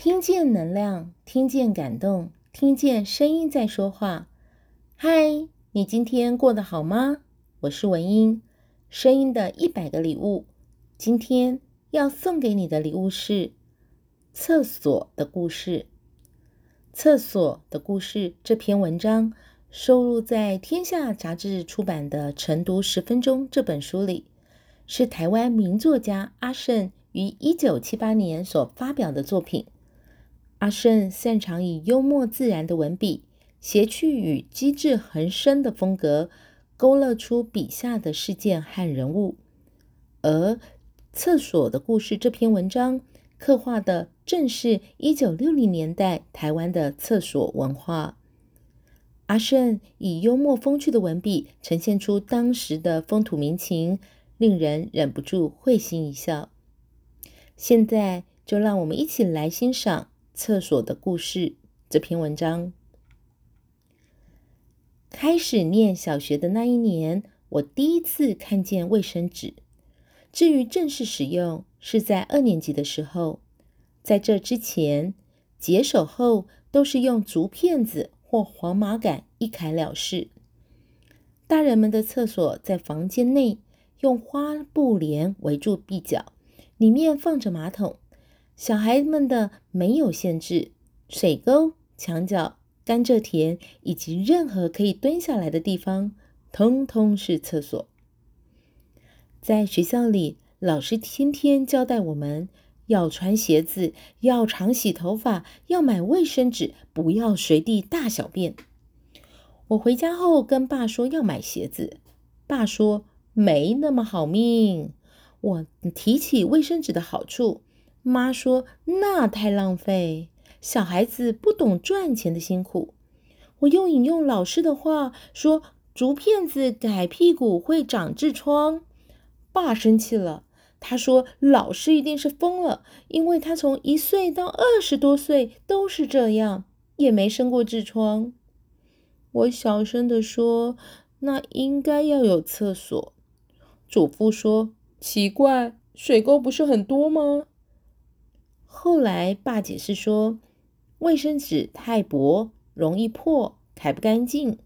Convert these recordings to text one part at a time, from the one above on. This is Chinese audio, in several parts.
听见能量，听见感动，听见声音在说话。嗨，你今天过得好吗？我是文英，声音的一百个礼物。今天要送给你的礼物是厕所的故事。厕所的故事这篇文章收录在天下杂志出版的《晨读十分钟》这本书里，是台湾名作家阿胜于一九七八年所发表的作品。阿胜擅长以幽默自然的文笔，谐趣与机智横生的风格，勾勒出笔下的事件和人物。而《厕所的故事》这篇文章，刻画的正是一九六零年代台湾的厕所文化。阿胜以幽默风趣的文笔，呈现出当时的风土民情，令人忍不住会心一笑。现在就让我们一起来欣赏。厕所的故事这篇文章，开始念小学的那一年，我第一次看见卫生纸。至于正式使用，是在二年级的时候。在这之前，解手后都是用竹片子或黄麻杆一砍了事。大人们的厕所在房间内，用花布帘围住壁角，里面放着马桶。小孩们的没有限制，水沟、墙角、甘蔗田以及任何可以蹲下来的地方，通通是厕所。在学校里，老师天天交代我们要穿鞋子，要常洗头发，要买卫生纸，不要随地大小便。我回家后跟爸说要买鞋子，爸说没那么好命。我提起卫生纸的好处。妈说：“那太浪费，小孩子不懂赚钱的辛苦。”我又引用老师的话说：“竹片子改屁股会长痔疮。”爸生气了，他说：“老师一定是疯了，因为他从一岁到二十多岁都是这样，也没生过痔疮。”我小声地说：“那应该要有厕所。”祖父说：“奇怪，水沟不是很多吗？”后来，爸解释说，卫生纸太薄，容易破，揩不干净。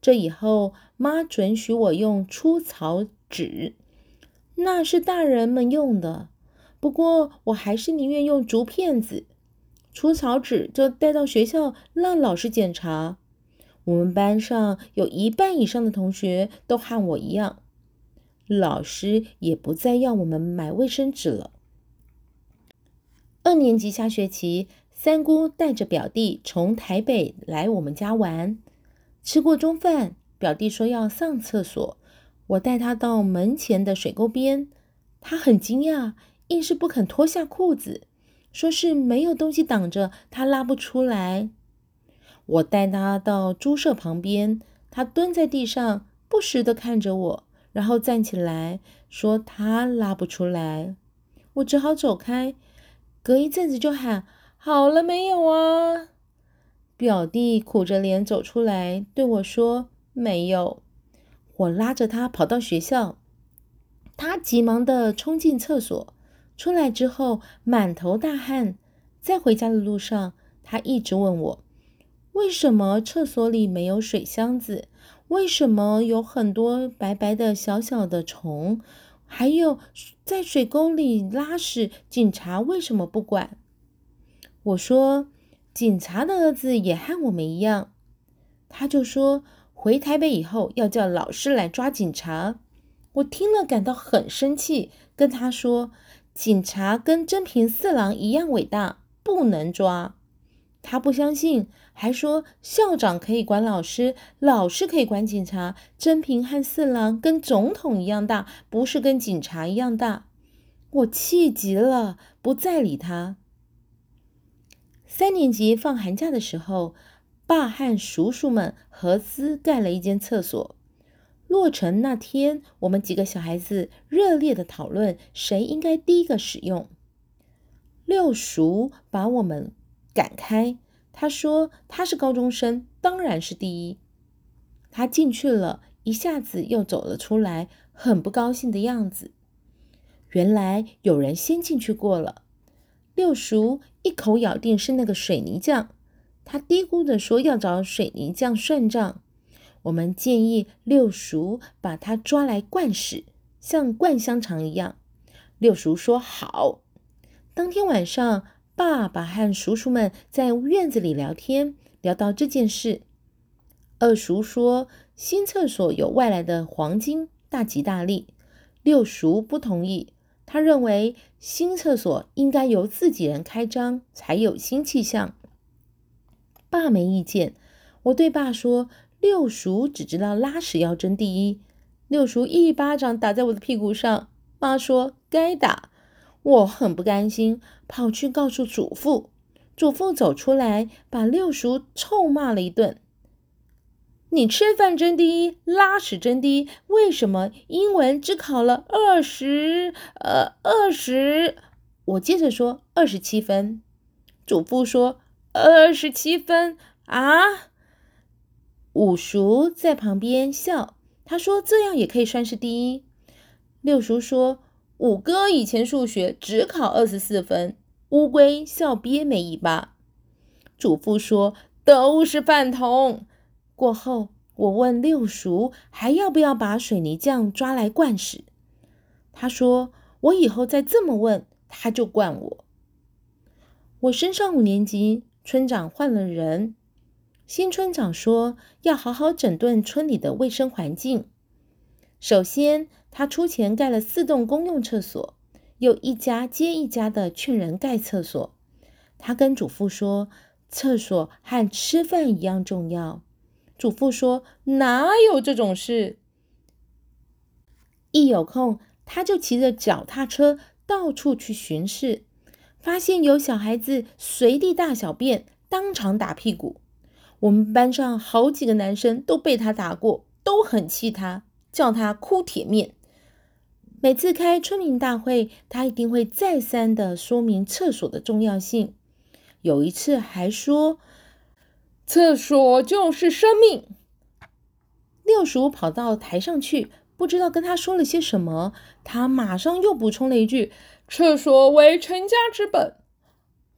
这以后，妈准许我用粗草纸，那是大人们用的。不过，我还是宁愿用竹片子。粗草纸就带到学校让老师检查。我们班上有一半以上的同学都和我一样，老师也不再要我们买卫生纸了。二年级下学期，三姑带着表弟从台北来我们家玩。吃过中饭，表弟说要上厕所，我带他到门前的水沟边。他很惊讶，硬是不肯脱下裤子，说是没有东西挡着，他拉不出来。我带他到猪舍旁边，他蹲在地上，不时地看着我，然后站起来说他拉不出来。我只好走开。隔一阵子就喊好了没有啊？表弟苦着脸走出来对我说没有。我拉着他跑到学校，他急忙地冲进厕所，出来之后满头大汗。在回家的路上，他一直问我为什么厕所里没有水箱子，为什么有很多白白的小小的虫。还有，在水沟里拉屎，警察为什么不管？我说，警察的儿子也和我们一样。他就说，回台北以后要叫老师来抓警察。我听了感到很生气，跟他说，警察跟真平四郎一样伟大，不能抓。他不相信，还说校长可以管老师，老师可以管警察。真平和四郎跟总统一样大，不是跟警察一样大。我气急了，不再理他。三年级放寒假的时候，爸和叔叔们合资盖了一间厕所。落成那天，我们几个小孩子热烈的讨论谁应该第一个使用。六叔把我们赶开，他说他是高中生，当然是第一。他进去了，一下子又走了出来，很不高兴的样子。原来有人先进去过了。六叔一口咬定是那个水泥匠，他嘀咕着说要找水泥匠算账。我们建议六叔把他抓来灌屎，像灌香肠一样。六叔说好。当天晚上，爸爸和叔叔们在院子里聊天，聊到这件事。二叔说新厕所有外来的黄金，大吉大利。六叔不同意。他认为新厕所应该由自己人开张，才有新气象。爸没意见。我对爸说：“六叔只知道拉屎要争第一。”六叔一巴掌打在我的屁股上。妈说：“该打。”我很不甘心，跑去告诉祖父。祖父走出来，把六叔臭骂了一顿。你吃饭真低，拉屎真低，为什么英文只考了二十？呃，二十。我接着说二十七分。祖父说二十七分啊。五叔在旁边笑，他说这样也可以算是第一。六叔说五哥以前数学只考二十四分。乌龟笑憋没尾巴。祖父说都是饭桶。过后，我问六叔还要不要把水泥匠抓来灌屎？他说：“我以后再这么问，他就灌我。”我升上五年级，村长换了人。新村长说要好好整顿村里的卫生环境。首先，他出钱盖了四栋公用厕所，又一家接一家的劝人盖厕所。他跟祖父说：“厕所和吃饭一样重要。”祖父说：“哪有这种事？”一有空，他就骑着脚踏车到处去巡视，发现有小孩子随地大小便，当场打屁股。我们班上好几个男生都被他打过，都很气他，叫他哭铁面。每次开村民大会，他一定会再三的说明厕所的重要性。有一次还说。厕所就是生命。六叔跑到台上去，不知道跟他说了些什么，他马上又补充了一句：“厕所为成家之本。”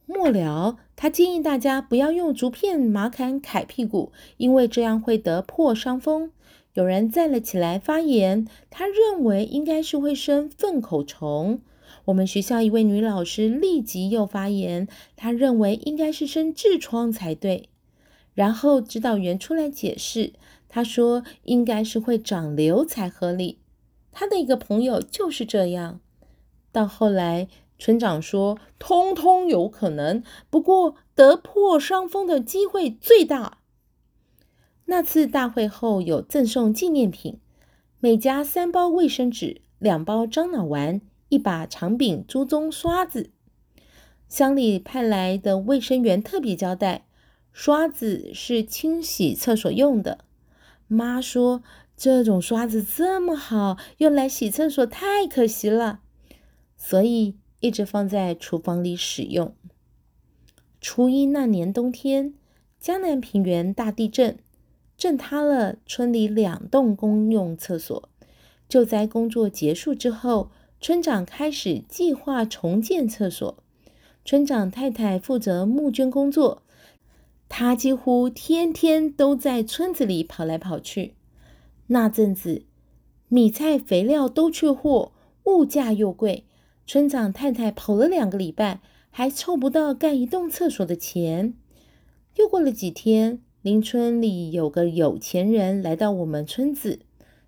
末了，他建议大家不要用竹片、马砍揩屁股，因为这样会得破伤风。有人站了起来发言，他认为应该是会生粪口虫。我们学校一位女老师立即又发言，她认为应该是生痔疮才对。然后指导员出来解释，他说应该是会长瘤才合理。他的一个朋友就是这样。到后来，村长说通通有可能，不过得破伤风的机会最大。那次大会后有赠送纪念品，每家三包卫生纸，两包樟脑丸，一把长柄猪鬃刷子。乡里派来的卫生员特别交代。刷子是清洗厕所用的。妈说：“这种刷子这么好，用来洗厕所太可惜了，所以一直放在厨房里使用。”初一那年冬天，江南平原大地震，震塌了村里两栋公用厕所。救灾工作结束之后，村长开始计划重建厕所。村长太太负责募捐工作。他几乎天天都在村子里跑来跑去。那阵子，米菜、肥料都缺货，物价又贵。村长太太跑了两个礼拜，还凑不到盖一栋厕所的钱。又过了几天，邻村里有个有钱人来到我们村子，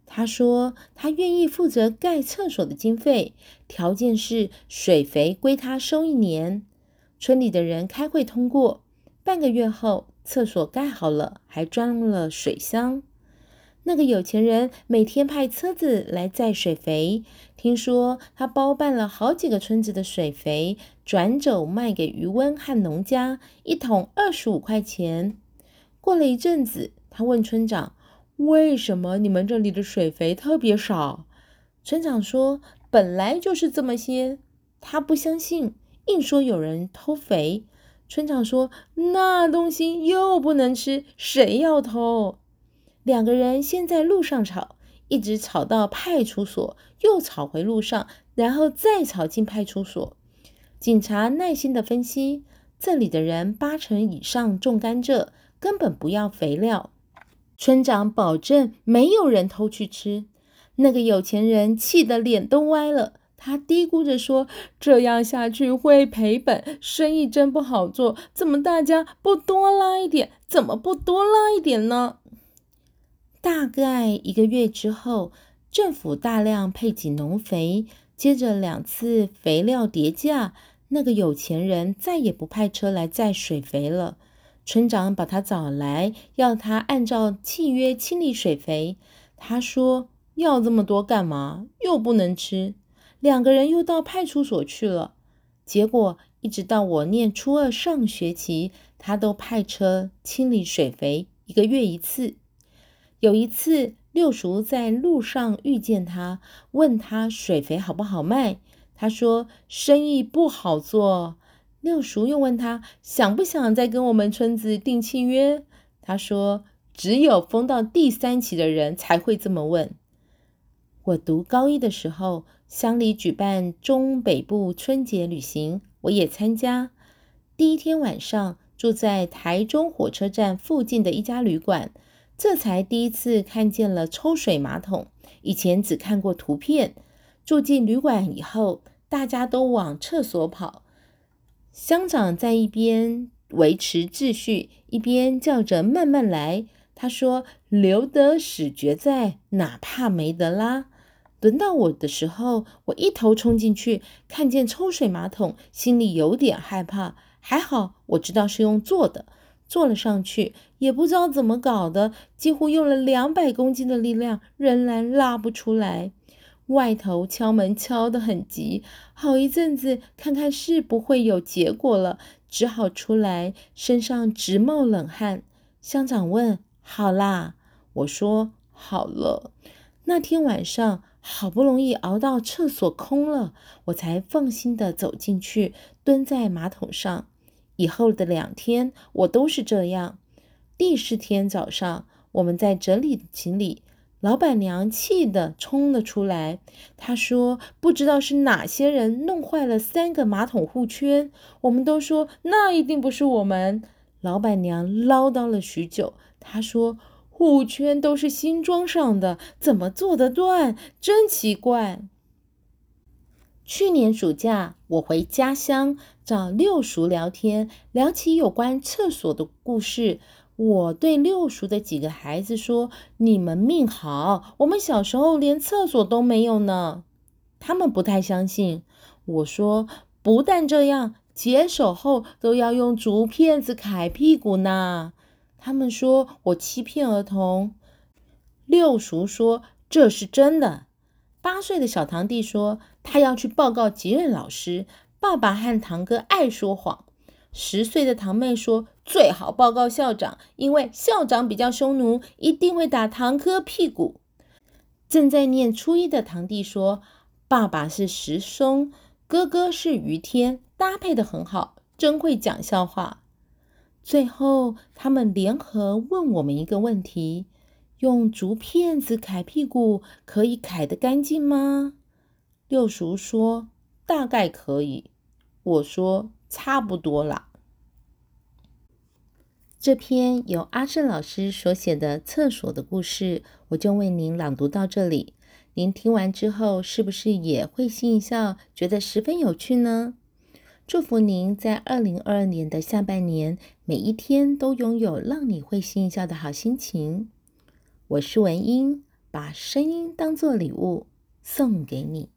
他说他愿意负责盖厕所的经费，条件是水肥归他收一年。村里的人开会通过。半个月后，厕所盖好了，还装了水箱。那个有钱人每天派车子来载水肥，听说他包办了好几个村子的水肥，转走卖给渔翁和农家，一桶二十五块钱。过了一阵子，他问村长：“为什么你们这里的水肥特别少？”村长说：“本来就是这么些。”他不相信，硬说有人偷肥。村长说：“那东西又不能吃，谁要偷？”两个人先在路上吵，一直吵到派出所，又吵回路上，然后再吵进派出所。警察耐心地分析，这里的人八成以上种甘蔗，根本不要肥料。村长保证没有人偷去吃。那个有钱人气得脸都歪了，他嘀咕着说：“这样下去会赔本，生意真不好做。怎么大家不多拉一点？怎么不多拉一点呢？”大概一个月之后，政府大量配给农肥，接着两次肥料跌价，那个有钱人再也不派车来载水肥了。村长把他找来，要他按照契约清理水肥。他说。要这么多干嘛？又不能吃。两个人又到派出所去了。结果一直到我念初二上学期，他都派车清理水肥，一个月一次。有一次，六叔在路上遇见他，问他水肥好不好卖。他说生意不好做。六叔又问他想不想再跟我们村子订契约。他说只有封到第三期的人才会这么问。我读高一的时候，乡里举办中北部春节旅行，我也参加。第一天晚上住在台中火车站附近的一家旅馆，这才第一次看见了抽水马桶，以前只看过图片。住进旅馆以后，大家都往厕所跑，乡长在一边维持秩序，一边叫着慢慢来。他说：“留得屎绝在，哪怕没得拉。”轮到我的时候，我一头冲进去，看见抽水马桶，心里有点害怕。还好我知道是用坐的，坐了上去，也不知道怎么搞的，几乎用了两百公斤的力量，仍然拉不出来。外头敲门敲得很急，好一阵子，看看是不会有结果了，只好出来，身上直冒冷汗。乡长问：“好啦？”我说：“好了。”那天晚上。好不容易熬到厕所空了，我才放心地走进去，蹲在马桶上。以后的两天，我都是这样。第四天早上，我们在整理行李，老板娘气得冲了出来。她说：“不知道是哪些人弄坏了三个马桶护圈。”我们都说：“那一定不是我们。”老板娘唠叨了许久，她说。护圈都是新装上的，怎么做得断？真奇怪。去年暑假，我回家乡找六叔聊天，聊起有关厕所的故事。我对六叔的几个孩子说：“你们命好，我们小时候连厕所都没有呢。”他们不太相信。我说：“不但这样，解手后都要用竹片子揩屁股呢。”他们说我欺骗儿童，六叔说这是真的。八岁的小堂弟说他要去报告级任老师，爸爸和堂哥爱说谎。十岁的堂妹说最好报告校长，因为校长比较匈奴，一定会打堂哥屁股。正在念初一的堂弟说爸爸是石松，哥哥是于天，搭配的很好，真会讲笑话。最后，他们联合问我们一个问题：用竹片子揩屁股可以揩得干净吗？六叔说大概可以，我说差不多啦。这篇由阿胜老师所写的厕所的故事，我就为您朗读到这里。您听完之后，是不是也会心一笑，觉得十分有趣呢？祝福您在二零二二年的下半年，每一天都拥有让你会心一笑的好心情。我是文英，把声音当作礼物送给你。